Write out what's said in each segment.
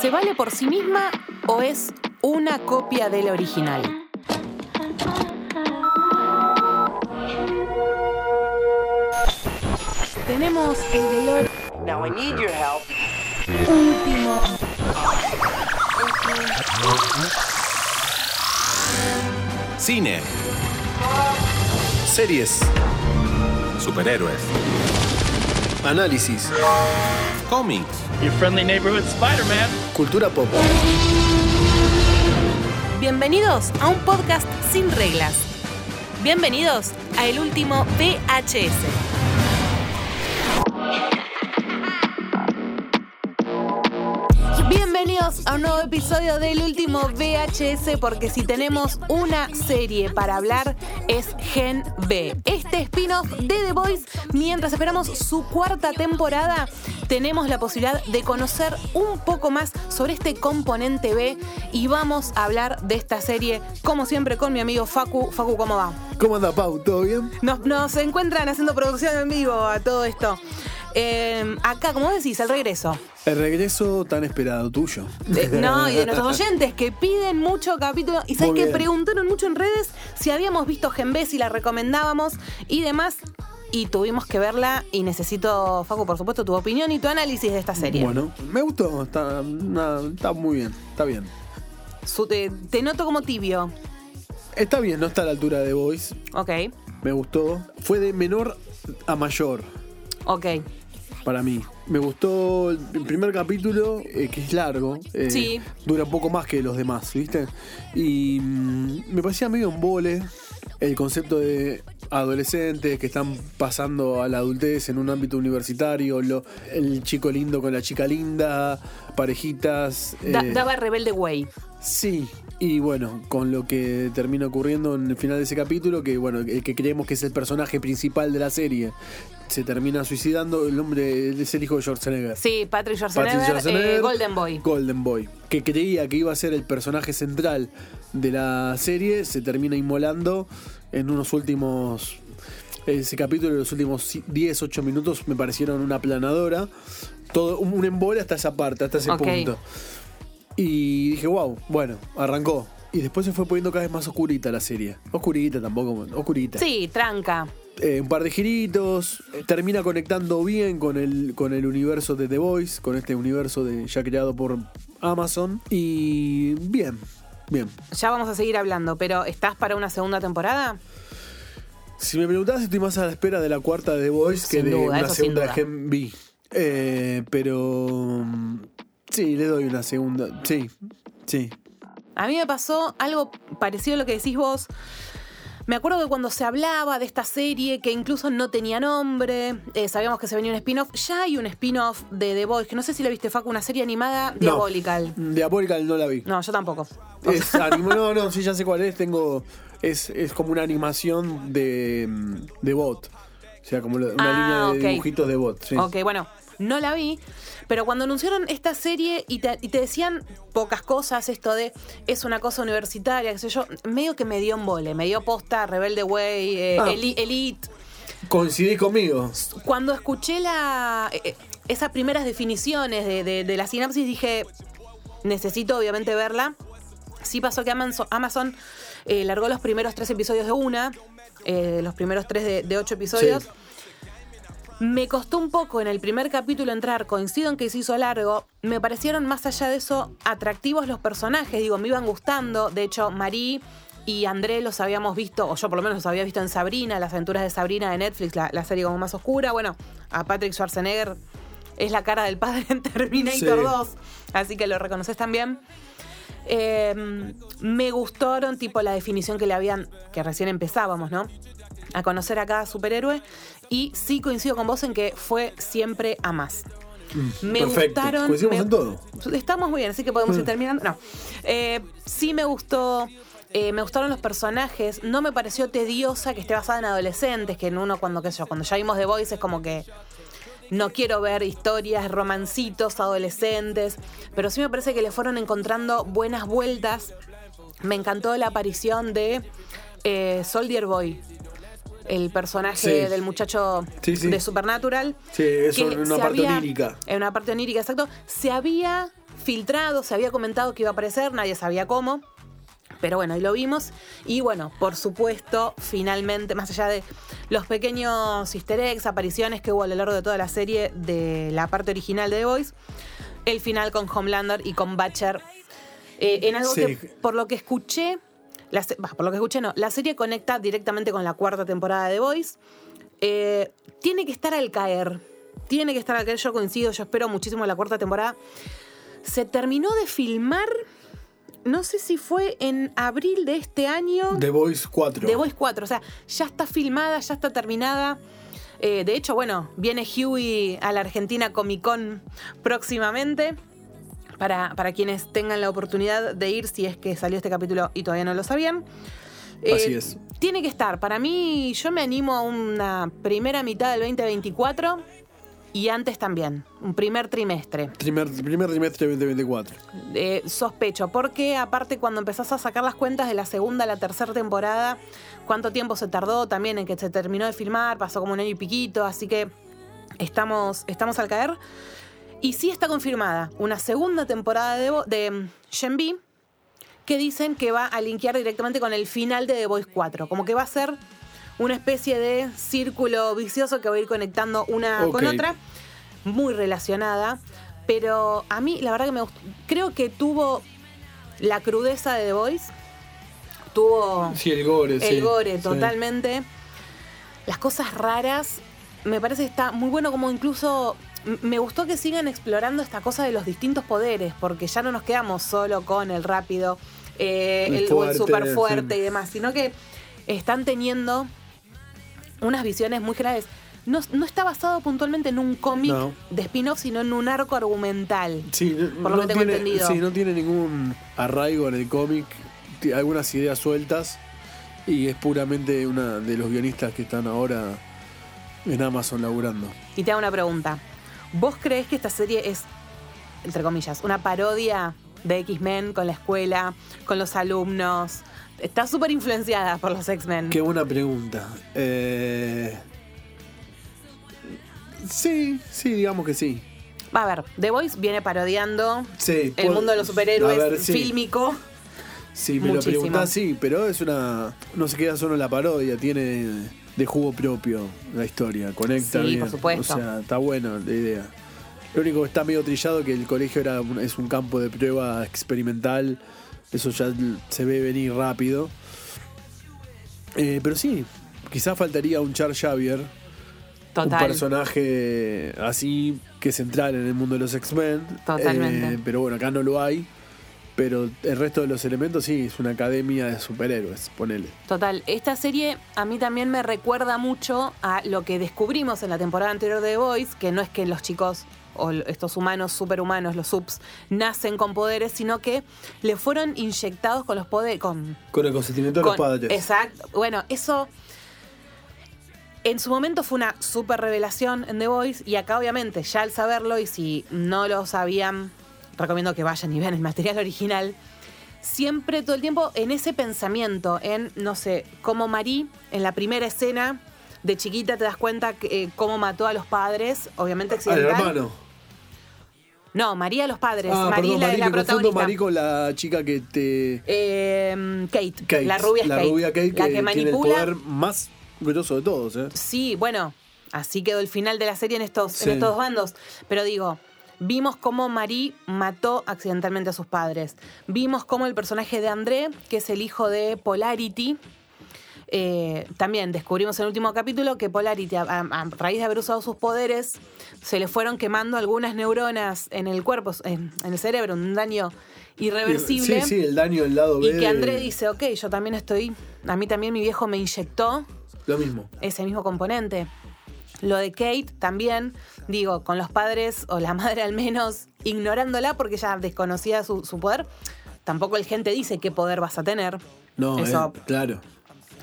¿se vale por sí misma o es una copia del original? Tenemos el dolor Now I need your help. último. Cine. Series. Superhéroes. Análisis. Cómics. Your friendly neighborhood Spider-Man. Cultura pop. Bienvenidos a un podcast sin reglas. Bienvenidos a el último VHS. Nuevo episodio del último VHS porque si tenemos una serie para hablar es Gen B. Este spin-off de The Voice, mientras esperamos su cuarta temporada, tenemos la posibilidad de conocer un poco más sobre este componente B y vamos a hablar de esta serie como siempre con mi amigo Facu. Facu, ¿cómo va? ¿Cómo anda, Pau? ¿Todo bien? Nos, nos encuentran haciendo producción en vivo a todo esto. Eh, acá, como decís, el regreso. El regreso tan esperado tuyo. De- no, y de nuestros oyentes que piden mucho capítulo. Y sabes que preguntaron mucho en redes si habíamos visto Gen B, si la recomendábamos y demás. Y tuvimos que verla y necesito, Facu, por supuesto, tu opinión y tu análisis de esta serie. Bueno, me gustó. Está, está muy bien. Está bien. Su- te, te noto como tibio. Está bien, no está a la altura de Voice. Ok, Me gustó. Fue de menor a mayor ok. Para mí. Me gustó el primer capítulo, eh, que es largo. eh, Sí. Dura un poco más que los demás, ¿viste? Y mm, me parecía medio un vole el concepto de adolescentes que están pasando a la adultez en un ámbito universitario, lo- el chico lindo con la chica linda, parejitas. Da- eh, daba Rebelde Way. Sí, y bueno, con lo que termina ocurriendo en el final de ese capítulo, que bueno, el que creemos que es el personaje principal de la serie, se termina suicidando, el hombre es el hijo de Schwarzenegger. Sí, Patrick Schwarzenegger, Patrick Schwarzenegger, eh, Golden Boy. Golden Boy, que creía que iba a ser el personaje central de la serie, se termina inmolando en unos últimos... Ese capítulo de los últimos 10, 8 minutos me parecieron una aplanadora. Todo, un embole hasta esa parte, hasta ese punto. Y dije, wow, bueno, arrancó. Y después se fue poniendo cada vez más oscurita la serie. Oscurita tampoco, oscurita. Sí, tranca. Eh, un par de giritos. eh, Termina conectando bien con el, con el universo de The Voice, con este universo de, ya creado por Amazon. Y bien, bien. Ya vamos a seguir hablando, pero ¿estás para una segunda temporada? Si me preguntás, estoy más a la espera de la cuarta de The Voice que de una segunda. Gen B. Eh, pero. mm, Sí, le doy una segunda. Sí, sí. A mí me pasó algo parecido a lo que decís vos. Me acuerdo que cuando se hablaba de esta serie, que incluso no tenía nombre, eh, sabíamos que se venía un spin-off, ya hay un spin-off de The Boys, que no sé si la viste, Facu, una serie animada No. Diabolical. Diabolical no la vi. No, yo tampoco. Es animo- no, no, sí, ya sé cuál es. Tengo. Es, es como una animación de, de bot. O sea, como una Ah, línea de dibujitos de bot. Sí. Ok, bueno, no la vi, pero cuando anunciaron esta serie y te, y te decían pocas cosas, esto de es una cosa universitaria, qué sé yo, medio que me dio un vole, me dio posta, Rebelde Way, eh, Ah. Eli- Elite. Coincidís conmigo. Cuando escuché la, eh, eh, esas primeras definiciones de, de- de la sinapsis, dije, necesito obviamente verla. Sí pasó que Amazon, Amazon, eh, largó los primeros tres episodios de una, eh, los primeros tres de, de ocho episodios. Sí. Me costó un poco en el primer capítulo entrar, coincido en que se hizo largo, me parecieron más allá de eso atractivos los personajes, digo, me iban gustando, de hecho Marí y André los habíamos visto, o yo por lo menos los había visto en Sabrina, las aventuras de Sabrina de Netflix, la, la serie como más oscura, bueno, a Patrick Schwarzenegger es la cara del padre en Terminator Sí. 2, así que lo reconoces también. Eh, me gustaron, tipo, la definición que le habían, que recién empezábamos, ¿no? A conocer a cada superhéroe. Y sí coincido con vos en que fue siempre a más. Me Mm, perfecto. gustaron. Coincidimos me- en todo. Estamos muy bien, así que podemos ir Mm. terminando. No. Eh, sí me gustó. eh, me gustaron los personajes. No me pareció tediosa que esté basada en adolescentes, que en uno cuando, qué sé yo, cuando ya vimos The Voice es como que no quiero ver historias, romancitos, adolescentes, pero sí me parece que le fueron encontrando buenas vueltas. Me encantó la aparición de eh, Soldier Boy, el personaje Sí. del muchacho Sí, sí. de Supernatural. Sí, es que una se parte había- onírica. En una parte onírica, exacto. Se había filtrado, se había comentado que iba a aparecer, nadie sabía cómo. Pero bueno, ahí lo vimos. Y bueno, por supuesto, finalmente, más allá de los pequeños easter eggs, apariciones que hubo a lo largo de toda la serie de la parte original de The Voice, el final con Homelander y con Butcher. eh, en algo Sí. que, por lo que escuché, la por lo que escuché, no, la serie conecta directamente con la cuarta temporada de The Voice. Eh, tiene que estar al caer. Tiene que estar al caer. Yo coincido, yo espero muchísimo la cuarta temporada. Se terminó de filmar, no sé si fue en abril de este año. The Voice 4. The Voice 4, o sea, ya está filmada, ya está terminada. Eh, de hecho, bueno, viene Huey a la Argentina Comic Con próximamente. Para, para quienes tengan la oportunidad de ir, si es que salió este capítulo y todavía no lo sabían. Eh, Así es. Tiene que estar. Para mí, yo me animo a una primera mitad del 2024 y antes también, un primer trimestre. Primer, primer trimestre de 2024. Eh, sospecho, porque aparte cuando empezás a sacar las cuentas de la segunda a la tercera temporada, cuánto tiempo se tardó también en que se terminó de filmar, pasó como un año y piquito, así que estamos, estamos al caer. Y sí está confirmada una segunda temporada de, de mm, Gen V que dicen que va a linkear directamente con el final de The Voice 4, como que va a ser una especie de círculo vicioso que va a ir conectando una con otra, muy relacionada, pero a mí la verdad que me gustó, creo que tuvo la crudeza de The Voice, tuvo Sí, el gore. el sí, gore sí. totalmente, las cosas raras, me parece que está muy bueno como incluso me gustó que sigan explorando esta cosa de los distintos poderes, porque ya no nos quedamos solo con el rápido, eh, El el, fuerte, super fuerte sí. y demás, sino que están teniendo unas visiones muy generales. No, no está basado puntualmente en un cómic No. de spin-off, sino en un arco argumental. Sí, no- Por lo no que tengo tiene, entendido. Sí, no tiene ningún arraigo en el cómic, algunas ideas sueltas y es puramente una de los guionistas que están ahora en Amazon laburando. Y te hago una pregunta. ¿Vos crees que esta serie es, entre comillas, una parodia de X-Men con la escuela, con los alumnos? Está súper influenciada por los X-Men. Qué buena pregunta. Eh, Sí, sí, digamos que sí. Va a ver, The Voice viene parodiando Sí, el mundo de los superhéroes ver, sí. fílmico. Sí, me lo preguntás, sí, pero es una. No se queda solo en la parodia, tiene de jugo propio la historia, conecta Sí, bien. por supuesto. O sea, está buena la idea. Lo único que está medio trillado que el colegio era un- es un campo de prueba experimental. Eso ya se ve venir rápido. Eh, pero sí, quizás faltaría un Char Xavier, un Total. personaje así que central en el mundo de los X-Men. Totalmente. Eh, pero bueno, acá no lo hay. Pero el resto de los elementos sí, es una academia de superhéroes, ponele. Total, esta serie a mí también me recuerda mucho a lo que descubrimos en la temporada anterior de The Voice, que no es que los chicos o estos humanos superhumanos, los subs, nacen con poderes, sino que le fueron inyectados con los poderes, con Con el consentimiento de los padres. Exacto. Bueno, eso en su momento fue una super revelación en The Voice y acá obviamente ya al saberlo y si no lo sabían, recomiendo que vayan y vean el material original. Siempre, todo el tiempo, en ese pensamiento, en, no sé, como Marie, en la primera escena, de chiquita te das cuenta que, eh, cómo mató a los padres, obviamente Al accidental. hermano. No, María a los padres. Ah, María perdón, la, Marí, la protagonista. Marí con la chica que te. Eh, Kate, Kate, la rubia es la Kate, rubia Kate la que que tiene el manipula poder más grosso de todos, ¿eh? Sí, bueno, así quedó el final de la serie en estos, Sí. en estos dos bandos. Pero digo, vimos cómo Marie mató accidentalmente a sus padres. Vimos cómo el personaje de André, que es el hijo de Polarity, eh, también descubrimos en el último capítulo que Polarity, a, raíz de haber usado sus poderes, se le fueron quemando algunas neuronas en el cuerpo, en, en el cerebro, un daño irreversible. Sí, sí, el daño del lado B. Y que André dice, ok, yo también estoy, a mí también mi viejo me inyectó Lo mismo. ese mismo componente. Lo de Kate también, digo, con los padres o la madre al menos ignorándola porque ella desconocía su, su poder. Tampoco el gente dice qué poder vas a tener. No, Eso eh, claro.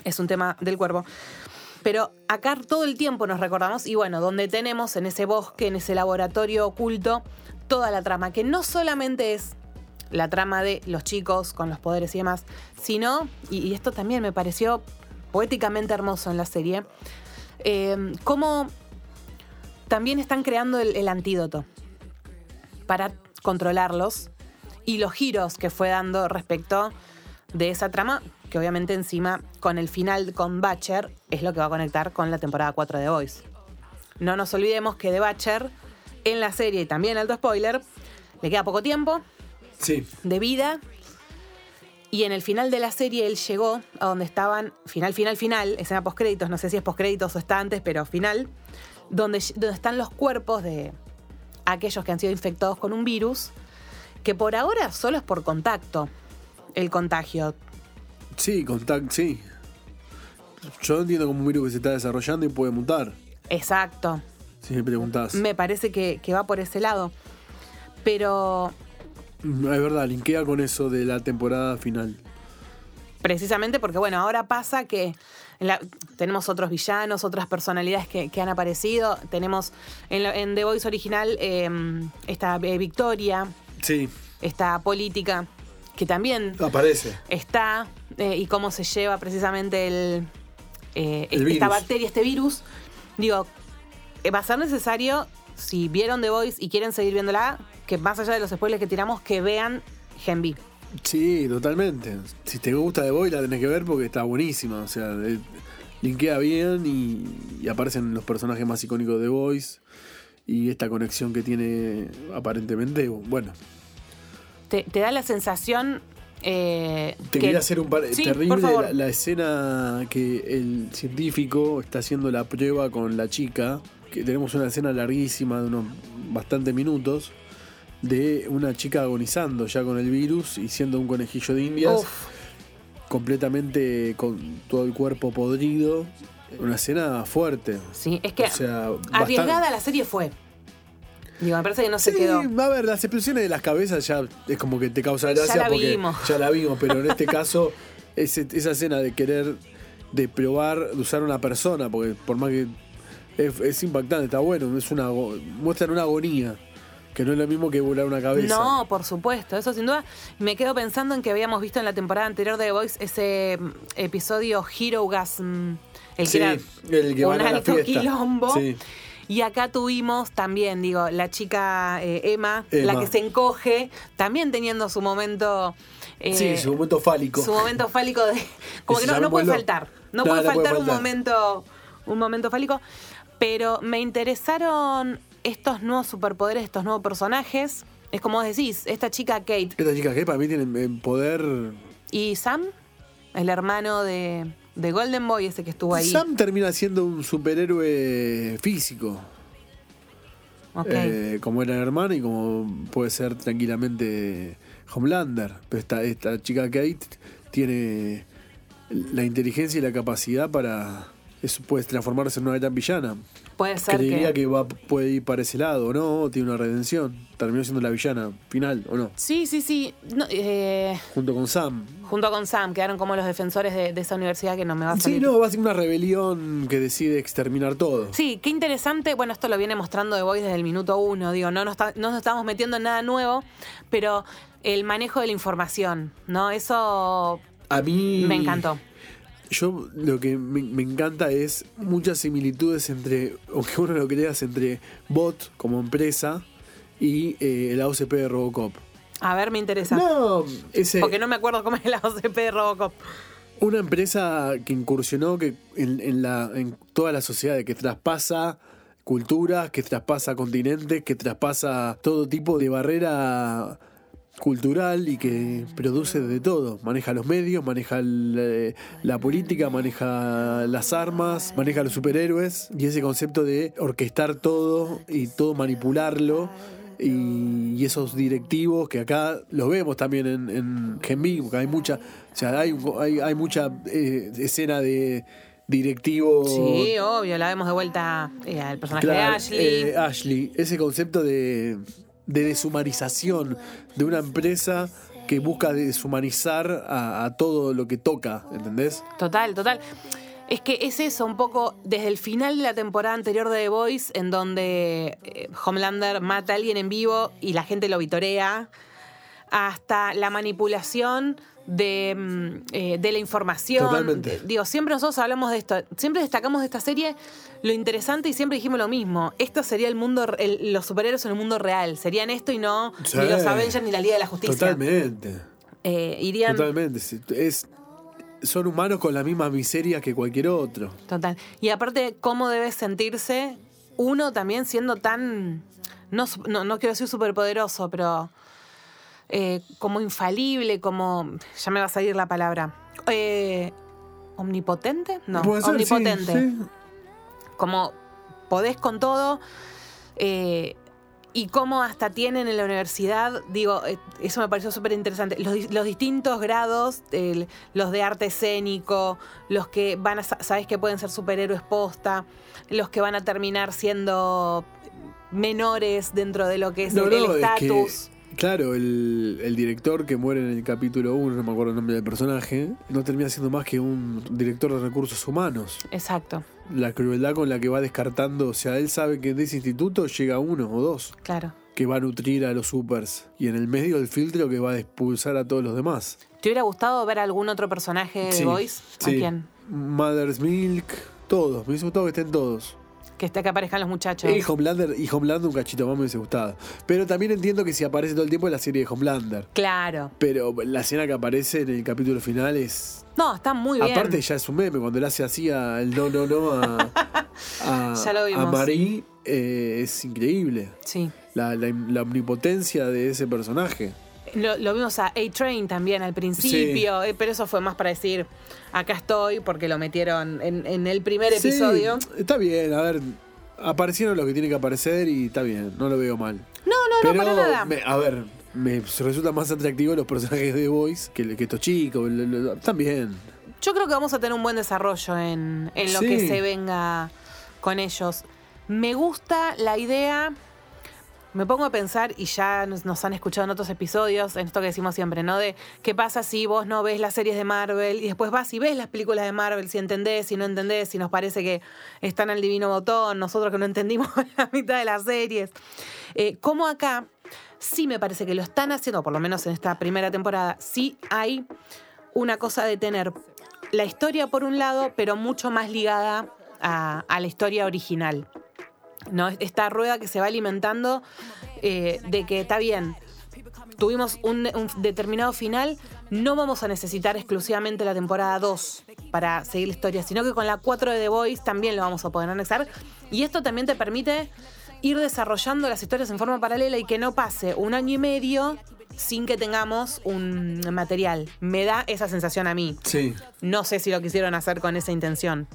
es un tema del cuerpo. Pero acá todo el tiempo nos recordamos, y bueno, donde tenemos en ese bosque, en ese laboratorio oculto, toda la trama, que no solamente es la trama de los chicos con los poderes y demás, sino, y, y esto también me pareció poéticamente hermoso en la serie, eh, cómo también están creando el, el antídoto para controlarlos y los giros que fue dando respecto de esa trama, que obviamente encima con el final con Batcher es lo que va a conectar con la temporada 4 de The Voice. No nos olvidemos que The Batcher en la serie y también alto spoiler le queda poco tiempo Sí. de vida y en el final de la serie él llegó a donde estaban, final, final, final, escena postcréditos, no sé si es postcréditos o está antes, pero final, donde, donde están los cuerpos de aquellos que han sido infectados con un virus, que por ahora solo es por contacto el contagio. Sí, contact, sí. Yo entiendo como un virus que se está desarrollando y puede mutar. Exacto. Si me preguntás. Me parece que, que va por ese lado. Pero Es verdad, linkea con eso de la temporada final. Precisamente porque, bueno, ahora pasa que la- tenemos otros villanos, otras personalidades que, que han aparecido. Tenemos en, la- en The Voice original eh, esta eh, Victoria, Sí, esta política, que también aparece. está eh, y cómo se lleva precisamente el, eh, El esta virus. bacteria, este virus. Digo, va a ser necesario, si vieron The Voice y quieren seguir viéndola, que más allá de los spoilers que tiramos, que vean Gen V. Sí, totalmente. Si te gusta The Boy la tenés que ver porque está buenísima. O sea, eh, linkea bien y, y aparecen los personajes más icónicos de The Voice. Y esta conexión que tiene aparentemente, bueno. Te, te da la sensación eh, Te que- quería hacer un par Sí, terrible la escena que el científico está haciendo la prueba con la chica. Que tenemos una escena larguísima de unos bastantes minutos de una chica agonizando ya con el virus y siendo un conejillo de indias. Uf, completamente con todo el cuerpo podrido. Una escena fuerte. sí, es que O sea, arriesgada bastante- la serie fue. Digo, me parece que no se Sí, quedó. a ver, las explosiones de las cabezas ya es como que te causa gracia la porque vimos. ya la vimos, pero en este caso, ese- esa escena de querer, de probar, de usar una persona, porque por más que es, es impactante, está bueno, es una, muestran una agonía, que no es lo mismo que volar una cabeza. No, por supuesto, eso sin duda. Me quedo pensando en que habíamos visto en la temporada anterior de The Voice ese mm, episodio Hero Gasm, el que Sí, era el que un van a la alto fiesta. quilombo. Sí. Y acá tuvimos también, digo, la chica eh, Emma, Emma. la que se encoge, también teniendo su momento. eh, sí, su momento fálico. su momento fálico de. Como que no, puede faltar. No, No, puede no puede faltar un faltar. momento. Un momento fálico. Pero me interesaron estos nuevos superpoderes, estos nuevos personajes. Es como vos decís, esta chica Kate Esta chica que para mí tiene poder... y Sam, el hermano de, de Golden Boy, ese que estuvo ahí. Sam termina siendo un superhéroe físico. Ok. Eh, como era hermano y como puede ser tranquilamente Homelander. Pero esta, esta chica Kate tiene la inteligencia y la capacidad para. Eso puede transformarse en una gran villana. Puede ser Creería que... que, va, puede ir para ese lado, ¿o ¿no? Tiene una redención. Terminó siendo la villana final, ¿o no? Sí, sí, sí. No, eh, Junto con Sam. junto con Sam, quedaron como los defensores de, de esa universidad que no me va a Sí, salir. no, va a ser una rebelión que decide exterminar todo. Sí, qué interesante. Bueno, esto lo viene mostrando The Voice desde el minuto uno. Digo, no nos, no nos estamos metiendo en nada nuevo, pero el manejo de la información, ¿no? Eso A mí. me encantó. Yo lo que me, me encanta es muchas similitudes entre, aunque uno lo creas, entre Bot como empresa y eh, la OCP de Robocop. A ver, me interesa. No, ese, Porque no me acuerdo cómo es la OCP de Robocop. una empresa que incursionó que en, en la, en toda la sociedad, que traspasa culturas, que traspasa continentes, que traspasa todo tipo de barrera cultural y que produce de todo. Maneja los medios, maneja el, eh, la política, maneja las armas, maneja los superhéroes y ese concepto de orquestar todo y todo manipularlo. Y, esos directivos que acá los vemos también en, en porque hay mucha, o sea, hay, hay, hay mucha eh, escena de directivos Sí, obvio, la vemos de vuelta eh, al personaje de Ashley. eh, Ashley, ese concepto de, de deshumanización de una empresa que busca deshumanizar a, todo lo que toca, ¿entendés? Total, total. Es que es eso, un poco desde el final de la temporada anterior de The Voice, en donde eh, Homelander mata a alguien en vivo y la gente lo vitorea, hasta la manipulación de, mm, eh, de la información. Totalmente. Digo, siempre nosotros hablamos de esto, siempre destacamos de esta serie lo interesante y siempre dijimos lo mismo. Esto sería el mundo, el- los superhéroes en el mundo real. Serían esto y no Sí. ni los Avengers ni la Liga de la Justicia. Totalmente. Eh, irían. Totalmente. Es, son humanos con la misma miseria que cualquier otro. Total. Y aparte, ¿cómo debe sentirse uno también siendo tan. No, no, no quiero decir superpoderoso, pero. Eh, como infalible, como. Ya me va a salir la palabra. Eh, ¿Omnipotente? No, ser, omnipotente. sí. Como podés con todo. eh, y cómo hasta tienen en la universidad, digo, eh, eso me pareció súper interesante, los, los distintos grados, el- los de arte escénico, los que van a, sa- sabes que pueden ser superhéroes posta, los que van a terminar siendo menores dentro de lo que es No, el es que, estatus. Claro, el, el director que muere en el capítulo 1, no me acuerdo el nombre del personaje, no termina siendo más que un director de recursos humanos. Exacto, La crueldad con la que va descartando, o sea, él sabe que de ese instituto llega uno o dos claro. que va a nutrir a los supers y en el medio el filtro que va a expulsar a todos los demás. ¿Te hubiera gustado ver algún otro personaje de Sí, Voice? ¿A sí. quién? Mother's Milk, todos, me hubiese gustado que estén todos. Que, esté, que aparezcan los muchachos. Y Homelander, y Homelander un cachito más me hubiese gustado. Pero también entiendo que si aparece todo el tiempo es la serie de Homelander. Claro. Pero la escena que aparece en el capítulo final es. No, está muy bien. Aparte, ya es un meme. Cuando le hace así a el no, no, no a, a, Ya lo vimos. a Marie, eh, es increíble. Sí. La, la- la omnipotencia de ese personaje. Lo, lo vimos a A-Train también al principio, eh, pero eso fue más para decir, acá estoy, porque lo metieron en, en el primer Sí, episodio. está bien, a ver. Aparecieron los que tienen que aparecer y está bien, no lo veo mal. No, no, Pero, no, para nada. me- a ver, me resulta más atractivo los personajes de Voice que, que estos chicos. lo- lo- También. Yo creo que vamos a tener un buen desarrollo en, en lo Sí. que se venga con ellos. Me gusta la idea. Me pongo a pensar, y ya nos, han escuchado en otros episodios, en esto que decimos siempre, ¿no? De qué pasa si vos no ves las series de Marvel y después vas y ves las películas de Marvel, si entendés, si no entendés, si nos parece que están al divino botón, nosotros que no entendimos la mitad de las series. Eh, como acá, sí me parece que lo están haciendo, por lo menos en esta primera temporada, sí hay una cosa de tener la historia por un lado, pero mucho más ligada a la historia original. ¿No? Esta rueda que se va alimentando eh, de que está bien, tuvimos un, un determinado final, no vamos a necesitar exclusivamente la temporada 2 para seguir la historia, sino que con la 4 de The Voice también lo vamos a poder anexar. Y esto también te permite ir desarrollando las historias en forma paralela y que no pase un año y medio sin que tengamos un material. Me da esa sensación a mí. Sí. No sé si lo quisieron hacer con esa intención.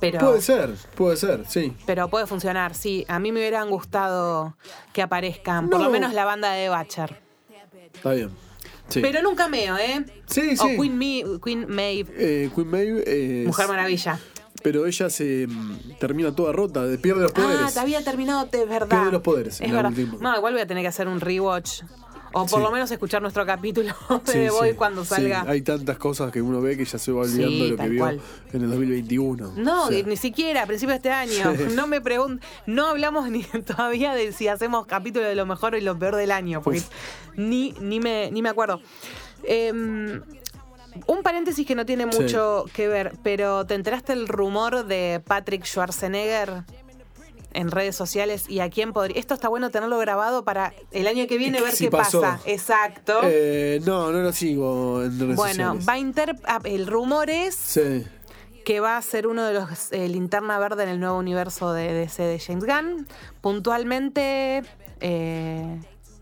Pero, Puede ser, puede ser, sí. pero puede funcionar, sí. A mí me hubieran gustado que aparezcan, por lo menos la banda de Butcher. Está bien. Sí. Pero en un cameo, ¿eh? Sí, O sí. Queen, Me- Queen Maeve, Eh, Queen Maeve es- Mujer Maravilla. Pero ella se mm, termina toda rota, de- pierde los poderes. Ah, te había terminado, de verdad. Pierde los poderes Es verdad. No, igual voy a tener que hacer un rewatch. O por Sí. lo menos escuchar nuestro capítulo de Sí, The Voice sí, cuando salga. Hay tantas cosas que uno ve que ya se va olvidando de lo que vio cual. en el 2021. No, O sea, ni siquiera a principios de este año. No me pregun no hablamos ni todavía de si hacemos capítulo de lo mejor y lo peor del año, porque Uf. ni, ni, me, ni me acuerdo. Em, un paréntesis que no tiene mucho que ver, pero ¿te enteraste el rumor de Patrick Schwarzenegger en redes sociales y a quién podría? Esto está bueno tenerlo grabado para el año que viene ver Si qué pasó. pasa. Exacto. eh, no, no lo sigo en redes bueno, sociales. va a inter ah, el rumor es Sí. que va a ser uno de los eh, linterna verde en el nuevo universo de DC de James Gunn. Puntualmente, eh,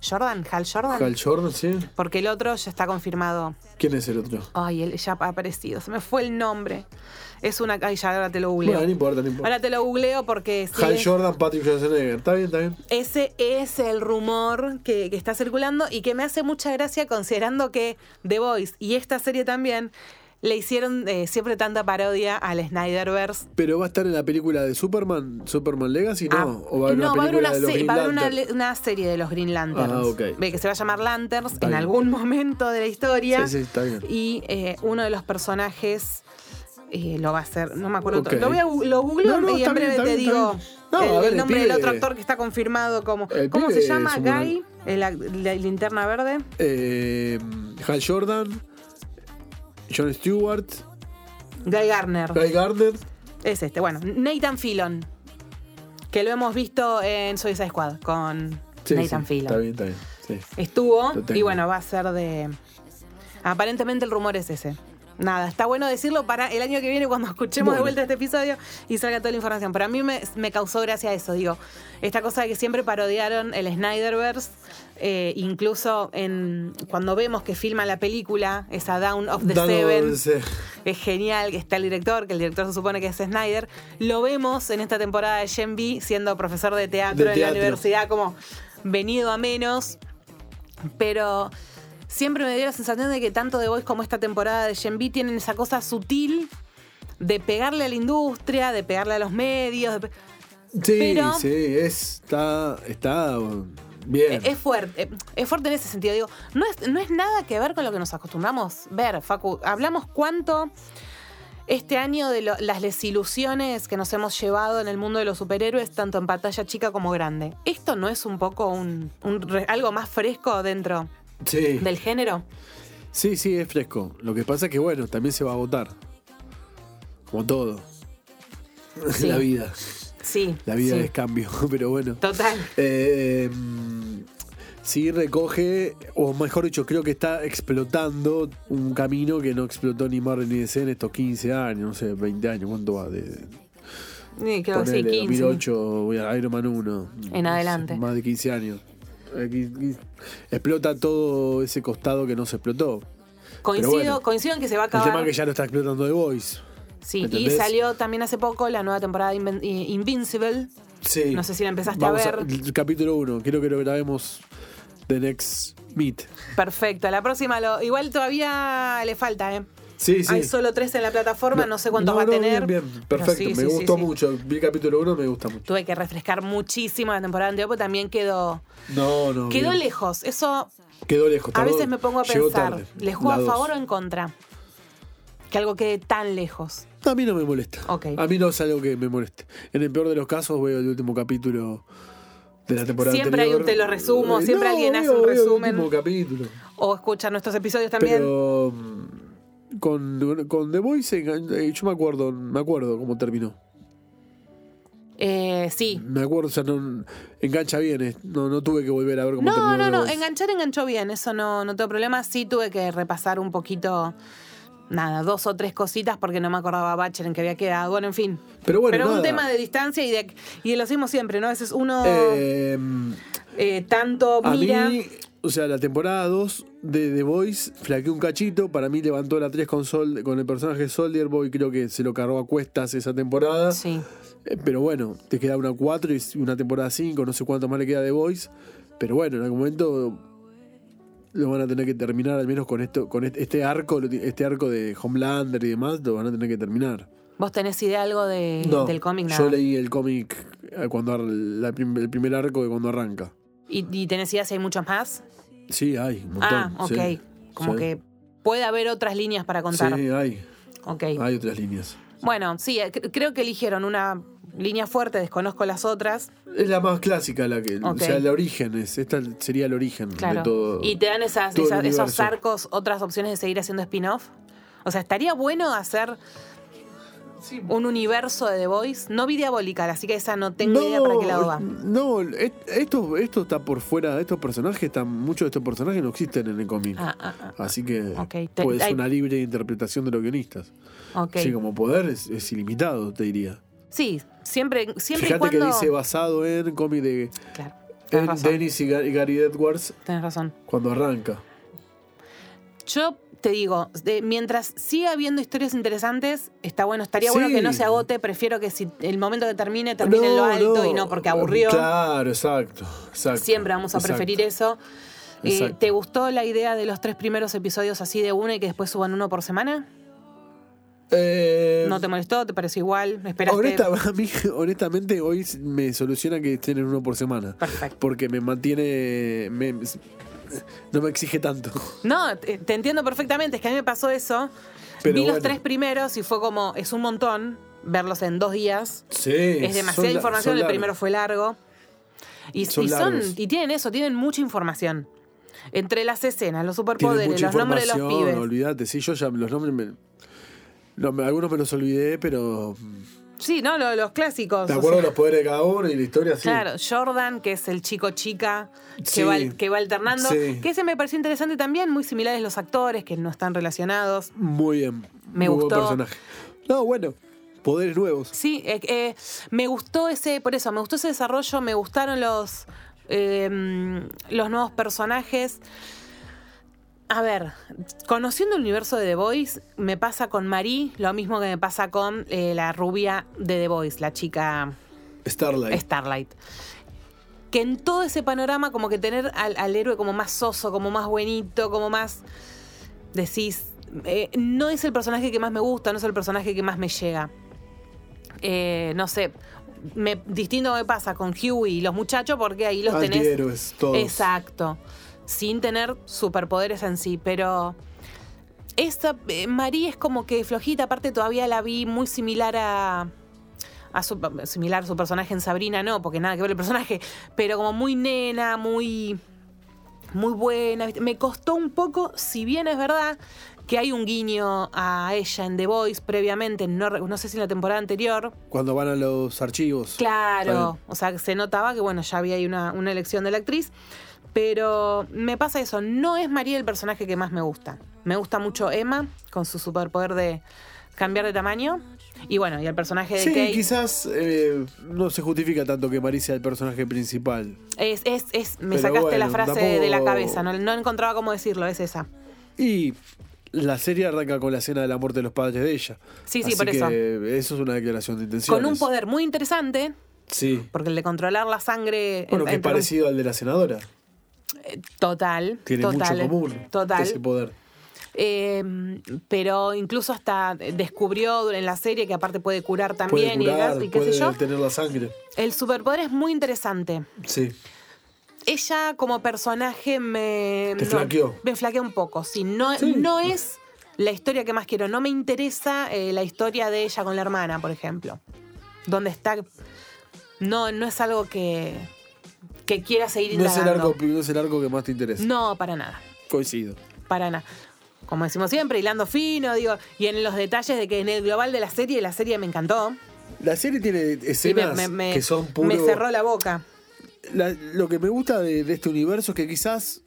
Jordan, Hal Jordan. Hal Jordan, sí. Porque el otro ya está confirmado. ¿Quién es el otro? Ay, él ya ha aparecido. Se me fue el nombre. Es una. Ay, ya ahora te lo googleo. Bueno, no importa, no importa. Ahora te lo googleo porque si Hal es- Jordan, Patrick Schwarzenegger. Está bien, está bien. ese es el rumor que, que está circulando y que me hace mucha gracia considerando que The Voice y esta serie también le hicieron eh, siempre tanta parodia al Snyderverse Pero va a estar en la película de Superman, Superman Legacy, ¿no? Ah, o va a haber no, una película de los va a haber una, le- una serie de los Green Lanterns. Ah, ok. Ve que se va a llamar Lanterns Está en bien. algún momento de la historia. Sí, sí, está bien. Y eh, uno de los personajes eh, lo va a hacer, no me acuerdo. Ok. Lo voy a lo googleo No, no, y en breve te bien, digo. No, el, a ver, el el nombre del otro actor que está confirmado como. ¿Cómo se llama? Guy, el- la, linterna verde. Eh, Hal Jordan, John Stewart, Guy Garner. Guy Gardner. Es este. Bueno, Nathan Fillon. Que lo hemos visto en Suicide Squad con Sí, Nathan sí, Fillon. Está bien, está bien. sí. Estuvo y bueno, va a ser de... Aparentemente el rumor es ese. Nada, está bueno decirlo para el año que viene cuando escuchemos de vuelta este episodio y salga toda la información. Pero a mí me, me causó gracia eso, digo, esta cosa de que siempre parodiaron el Snyderverse, eh, incluso en cuando vemos que filma la película, esa Down of the of Seven, the es genial que está el director, que el director se supone que es Snyder. Lo vemos en esta temporada de Gen B siendo profesor de teatro De en teatro. la universidad, como venido a menos. Pero siempre me dio la sensación de que tanto The Voice como esta temporada de Gen B tienen esa cosa sutil de pegarle a la industria, de pegarle a los medios. de Sí, Pero- sí, es- está, está bien. Es fuerte, eh, es fuerte en ese sentido. Digo, no es, no es nada que ver con lo que nos acostumbramos ver, Facu. Hablamos cuánto este año de lo- las desilusiones que nos hemos llevado en el mundo de los superhéroes, tanto en pantalla chica como grande. ¿Esto no es un poco un, algo más fresco dentro sí. del género? sí, sí, es fresco. Lo que pasa es que, bueno, también se va a agotar. Como todo. Sí. La vida. Sí. La vida sí. es cambio, pero bueno. Total. Eh, sí recoge, o mejor dicho, creo que está explotando un camino que no explotó ni Marvel ni DC en estos 15 años, no sé, 20 años, ¿cuánto va? De, Sí, creo que sí, ponele, 15. 2008, voy a Iron Man 1. En adelante. Más de 15 años. Explota todo ese costado que no se explotó. Coincido, bueno. coincido en que se va a El tema acabar. es que ya lo está explotando The Voice. Sí, y salió también hace poco la nueva temporada de Inven- eh, Invincible. Sí. No sé si la empezaste Vamos a ver. el capítulo 1, quiero que lo grabemos The Next Meet. Perfecto. La próxima lo. Igual todavía le falta, ¿eh? Sí, sí. Hay solo tres en la plataforma, no, sé cuántos No, va a tener. Bien, bien. Perfecto, sí, me sí, gustó sí. mucho. Vi el capítulo 1, me gusta mucho. Tuve que refrescar muchísimo la temporada anterior, porque también quedó. No, no. Quedó bien. lejos. Eso Quedó lejos. a veces me pongo a pensar. tarde, ¿Le juego a favor o en contra? Que algo quede tan lejos. A mí no me molesta. Ok. A mí no es algo que me moleste. En el peor de los casos veo el último capítulo de la temporada Siempre hay un te lo resumo, Eh, siempre no, alguien hace un veo el resumen. último capítulo. O escuchar nuestros episodios también. Pero mm, con, con The Voice eh, yo me acuerdo, me acuerdo cómo terminó. Eh, sí. Me acuerdo, o sea, no, engancha bien. eh. No, no tuve que volver a ver cómo No, terminó no, no. Voice. Enganchar enganchó bien. Eso no, no tengo problema. Sí tuve que repasar un poquito. Nada, dos o tres cositas porque no me acordaba Bachelor en que había quedado. Bueno, en fin. Pero bueno, un nada. tema de distancia y de, y lo hacemos siempre, ¿no? A veces uno eh, Eh, tanto A mira. mí, o sea, la temporada 2 de The Voice flaqueó un cachito. Para mí levantó la 3 con, Sol, con el personaje de Soldier Boy. Creo que se lo cargó a cuestas esa temporada. Sí. Eh, pero bueno, te queda una 4 y una temporada 5. No sé cuánto más le queda a The Voice. Pero bueno, en algún momento lo van a tener que terminar, al menos con esto con este, arco, este arco de Homelander y demás, lo van a tener que terminar. ¿Vos tenés idea algo de, No, del cómic? Yo leí el cómic eh, cuando el primer arco de cuando arranca. ¿Y, y tenés idea si hay muchos más? Sí, hay un montón. ah, ok. sí. Como Sí. que puede haber otras líneas para contar. Sí, hay. Ok. Hay otras líneas. Bueno, sí, eh, cre- creo que eligieron una línea fuerte, desconozco las otras. Es la más clásica, la que, Ok. o sea, el origen es, esta sería el origen Claro. de todo. y te dan esas, esos arcos, otras opciones de seguir haciendo spin-off. O sea, estaría bueno hacer un universo de The Voice. No vi Diabolical, así que esa no tengo idea para qué lado va. No, esto, esto está por fuera de estos personajes, están, muchos de estos personajes no existen en el cómic. Ah, ah, ah. Así que Ok, te- puede ser hay- una libre interpretación de los guionistas. Sí, como poder es, es ilimitado, te diría. Sí, siempre, siempre y Fíjate cuando. que dice basado en cómic de Claro, en. Dennis y y Gary Edwards tenés razón. cuando arranca. Yo te digo, de- mientras siga habiendo historias interesantes, está bueno. Estaría Sí. bueno que no se agote. Prefiero que si el momento que termine, termine en lo alto no. y no porque aburrió. Claro, exacto. exacto Siempre vamos a exacto. preferir eso. Eh. ¿Te gustó la idea de los tres primeros episodios así de una y que después suban uno por semana? Eh, ¿No te molestó? ¿Te pareció igual? ¿Esperaste? honesta- a mí, honestamente, hoy me soluciona que estén en uno por semana. Perfecto. Porque me mantiene. me- no me exige tanto. No, te, te entiendo perfectamente. Es que a mí me pasó eso. Pero Vi los tres primeros y fue como, es un montón verlos en dos días. Sí. Es demasiada información, el primero fue largo. Y, Son y son, largos. y tienen eso, tienen mucha información. entre las escenas, los superpoderes, los nombres de los pibes. olvídate. Sí, yo ya los nombres me, no, me- algunos me los olvidé, pero Sí, ¿no? Lo- Los, clásicos. o acuerdo sea, los poderes de cada uno y la historia sí. Claro, Jordan, que es el chico chica que, Sí. va, que va alternando. Sí. Que ese me pareció interesante también, muy similares los actores, que no están relacionados. Muy bien. Me muy buen gustó. personaje. No, bueno, poderes nuevos. Sí, eh, eh, me gustó ese, por eso, me gustó ese desarrollo, me gustaron los, eh, los nuevos personajes. A ver, conociendo el universo de The Voice, me pasa con Marie lo mismo que me pasa con eh, la rubia de The Voice, la chica Starlight. Starlight. Que en todo ese panorama, como que tener al, al héroe como más soso, como más buenito, como más. Decís. eh, no es el personaje que más me gusta, no es el personaje que más me llega. Eh, no sé. Me, distinto me pasa con Huey y los muchachos, porque ahí los tenés. Todos. Exacto. Sin tener superpoderes en sí, pero. Esta, eh, Marie es como que flojita, aparte todavía la vi muy similar a. a su, similar a su personaje en Sabrina, no, porque nada que ver el personaje, pero como muy nena, muy. muy buena. Me costó un poco, si bien es verdad que hay un guiño a ella en The Voice previamente, no, sé si en la temporada anterior, Cuando van a los archivos. Claro, o sea, se notaba que bueno, ya había ahí una, una elección de la actriz. Pero me pasa eso, no es María el personaje que más me gusta. Me gusta mucho Emma, con su superpoder de cambiar de tamaño. Y bueno, y el personaje de Sí, Kate quizás eh, no se justifica tanto que Marie sea el personaje principal. es, es, es, me Pero sacaste la frase tampoco- de la cabeza, no, no encontraba cómo decirlo, es esa. Y la serie arranca con la escena de la muerte de los padres de ella. Sí, sí, Así por eso. que eso es una declaración de intenciones. Con un poder muy interesante, Sí. porque el de controlar la sangre... Bueno, en- que es parecido al de la senadora. Total, Tiene total, mucho común. Total. Ese poder. Eh, pero incluso hasta descubrió en la serie que aparte puede curar también Puede y, curar, demás, y qué puede sé yo. tener la sangre. El superpoder es muy interesante. Sí. Ella como personaje me... Te flaqueó. Me flaquea un poco, sí. No, Sí. no es la historia que más quiero. No me interesa eh, la historia de ella con la hermana, por ejemplo. Donde está... No, no es algo que, que quiera seguir No es, el indagando. arco, no es el arco que más te interesa. No, para nada. Coincido. para nada. Como decimos siempre, hilando fino, digo, y en los detalles de que en el global de la serie, la serie me encantó. La serie tiene me, escenas me- me- que son puro... me cerró la boca. La- lo que me gusta de, de este universo es que quizás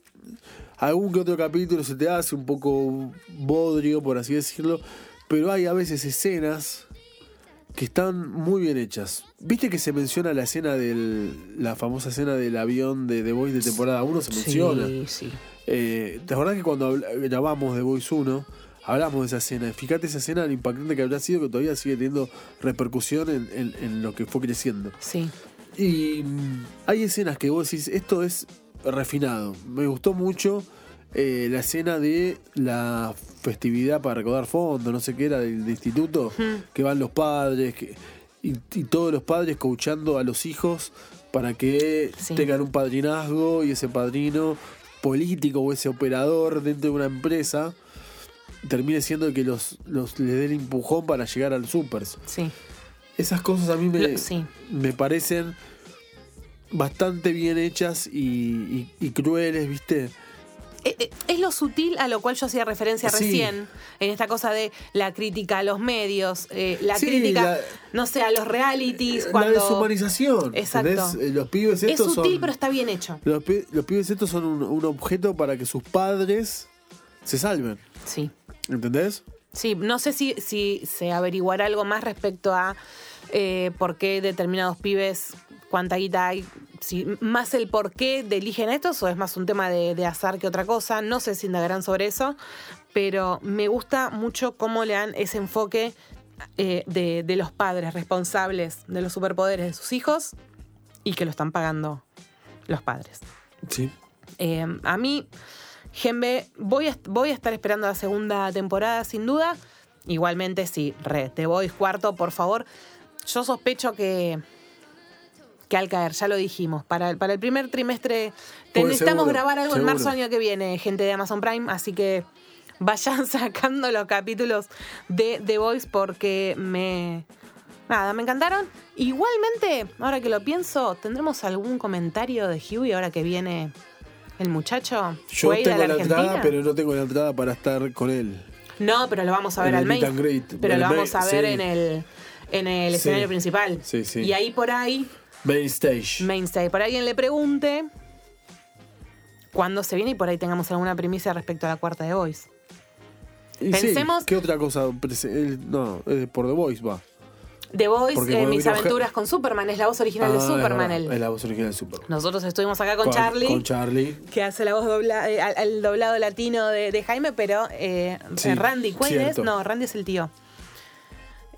algún que otro capítulo se te hace un poco bodrio, por así decirlo, pero hay a veces escenas que están muy bien hechas. ¿Viste que se menciona la escena del. la famosa escena del avión de The Voice de temporada 1? Se menciona. Sí, sí. Eh, ¿Te acordás que cuando grabamos de Voice 1 hablamos de esa escena? Fíjate esa escena, lo impactante que habrá sido, que todavía sigue teniendo repercusión en, en- en lo que fue creciendo. Sí. Y mm, hay escenas que vos decís, esto es refinado. Me gustó mucho eh, la escena de la festividad para recaudar fondos, no sé qué era, del, del instituto, que van los padres que, y, y todos los padres coachando a los hijos para que Sí. tengan un padrinazgo y ese padrino político o ese operador dentro de una empresa termine siendo el que los, los les dé el empujón para llegar al supers. Sí. Esas cosas a mí me, Lo- sí. me parecen bastante bien hechas y, y- y crueles, ¿viste? Eh, eh, Es lo sutil a lo cual yo hacía referencia Sí. recién, en esta cosa de la crítica a los medios, eh, la Sí, crítica, la- no sé, a los realities, La cuando... deshumanización. Exacto. ¿entendés? Los pibes Es estos sutil, son. pero está bien hecho. Los, los pibes estos son un, un objeto para que sus padres se salven. Sí. ¿Entendés? Sí, no sé si, si se averiguará algo más respecto a eh, por qué determinados pibes, cuánta guita hay, si más el por qué de eligen estos o es más un tema de, de azar que otra cosa. No sé si indagarán sobre eso, pero me gusta mucho cómo le dan ese enfoque eh, de, de los padres responsables de los superpoderes de sus hijos y que lo están pagando los padres. Sí. Eh, a mí, Genbe, voy a, voy a estar esperando la segunda temporada sin duda. Igualmente, sí, re, te voy cuarto, por favor. Yo sospecho que, que al caer, ya lo dijimos, para, el- para el primer trimestre te- Pues necesitamos seguro, grabar algo en marzo año que viene, gente de Amazon Prime, así que vayan sacando los capítulos de The Voice porque me... Nada, me encantaron. Igualmente, ahora que lo pienso, ¿tendremos algún comentario de Huey ahora que viene el muchacho. Yo tengo la, Argentina. entrada, pero no tengo la entrada para estar con él. No, pero lo vamos a ver En al main. greet. Pero lo vamos a ver sí. en el, en el Sí. escenario principal. Sí, sí. Y ahí por ahí, Main stage. mainstay. Por alguien le pregunte cuándo se viene y por ahí tengamos alguna primicia respecto a la cuarta de Voice. Y sí, pensemos- ¿Qué otra cosa? No, es por The Voice va. The Voice, eh, mis aventuras con Superman, es la voz original de Ah, Superman. Es, es la voz original de Superman. Nosotros estuvimos acá con, Charlie. Con Charlie. que hace la voz dobla, eh, al, al doblado latino de, de Jaime, pero eh, Sí, eh, Randy es, cierto. no, Randy es el tío.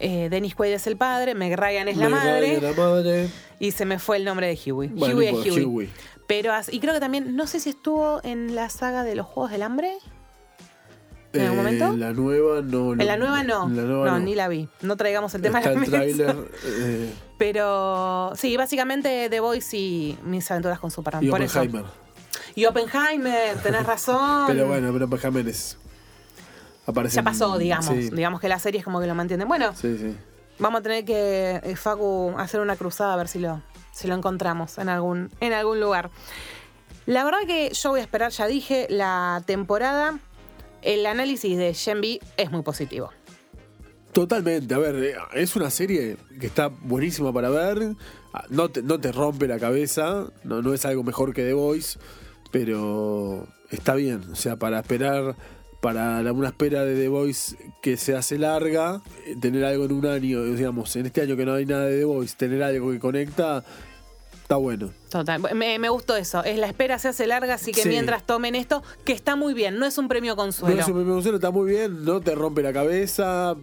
Eh, Dennis Quaid es el padre, Meg Ryan es la madre, Ryan, la madre. y se me fue el nombre de Huey. Bueno, Huey es Huey. Huey. Pero y creo que también, no sé si estuvo en la saga de los Juegos del Hambre. ¿En algún Eh, momento? la nueva no. En la nueva no. En la nueva no, no. ni la vi. No traigamos el tema Está a la el mesa. tráiler. eh, Pero sí, básicamente The Voice y mis aventuras con Superman. y por eso. Oppenheimer. Y Oppenheimer, tenés razón. Pero bueno, pero Oppenheimer es. Ya pasó, digamos. Sí, Digamos que la serie es como que lo mantienen. Bueno, sí, sí. vamos a tener que, eh, Facu, hacer una cruzada a ver si lo, si lo encontramos en algún, en algún lugar. La verdad que yo voy a esperar, ya dije, la temporada. El análisis de Shenby es muy positivo. Totalmente, a ver, eh, es una serie que está buenísima para ver, Ah, no te, no te rompe la cabeza, no, no es algo mejor que The Voice, pero está bien, o sea, para esperar, para la- una espera de The Voice que se hace larga, eh, tener algo en un año, digamos, en este año que no hay nada de The Voice, tener algo que conecta, está bueno. Total. Me, me gustó eso. Es la espera se hace larga, así que Sí. mientras tomen esto, que está muy bien. No es un premio consuelo. No, eso me me está muy bien, no te rompe la cabeza,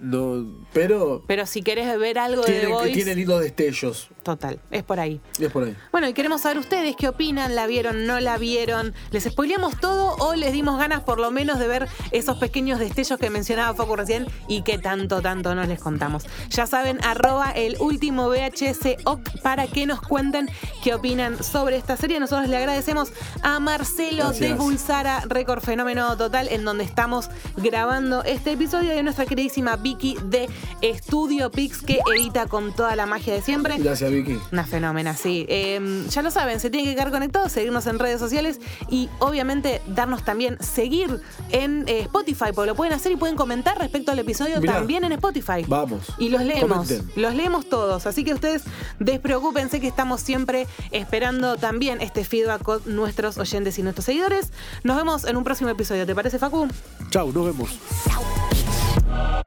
no, pero Pero si querés ver algo de The Voice, tiene lindos destellos, total, es por ahí. es por ahí. Bueno, y queremos saber ustedes qué opinan, la vieron, no la vieron, les spoileamos todo o les dimos ganas por lo menos de ver esos pequeños destellos que mencionaba Foco recién y que tanto, tanto nos les contamos. Ya saben, arroba el último VHS OC para que nos cuenten qué opinan sobre esta serie. Nosotros le agradecemos a Marcelo Gracias. de Bulsara, Récord Fenómeno Total, en donde estamos grabando este episodio a nuestra queridísima Vicky de Estudio Pix que edita con toda la magia de siempre. Gracias, Vicky. Una fenómena, sí. Eh, ya lo saben, se tienen que quedar conectados, seguirnos en redes sociales y obviamente darnos también seguir en eh, Spotify, porque lo pueden hacer y pueden comentar respecto al episodio Mirá. también en Spotify. Vamos. Y los leemos, Comenten. los leemos todos. Así que ustedes despreocúpense que estamos siempre esperando también este feedback con nuestros oyentes y nuestros seguidores. Nos vemos en un próximo episodio. ¿Te parece, Facu? Chau, nos vemos. Chau.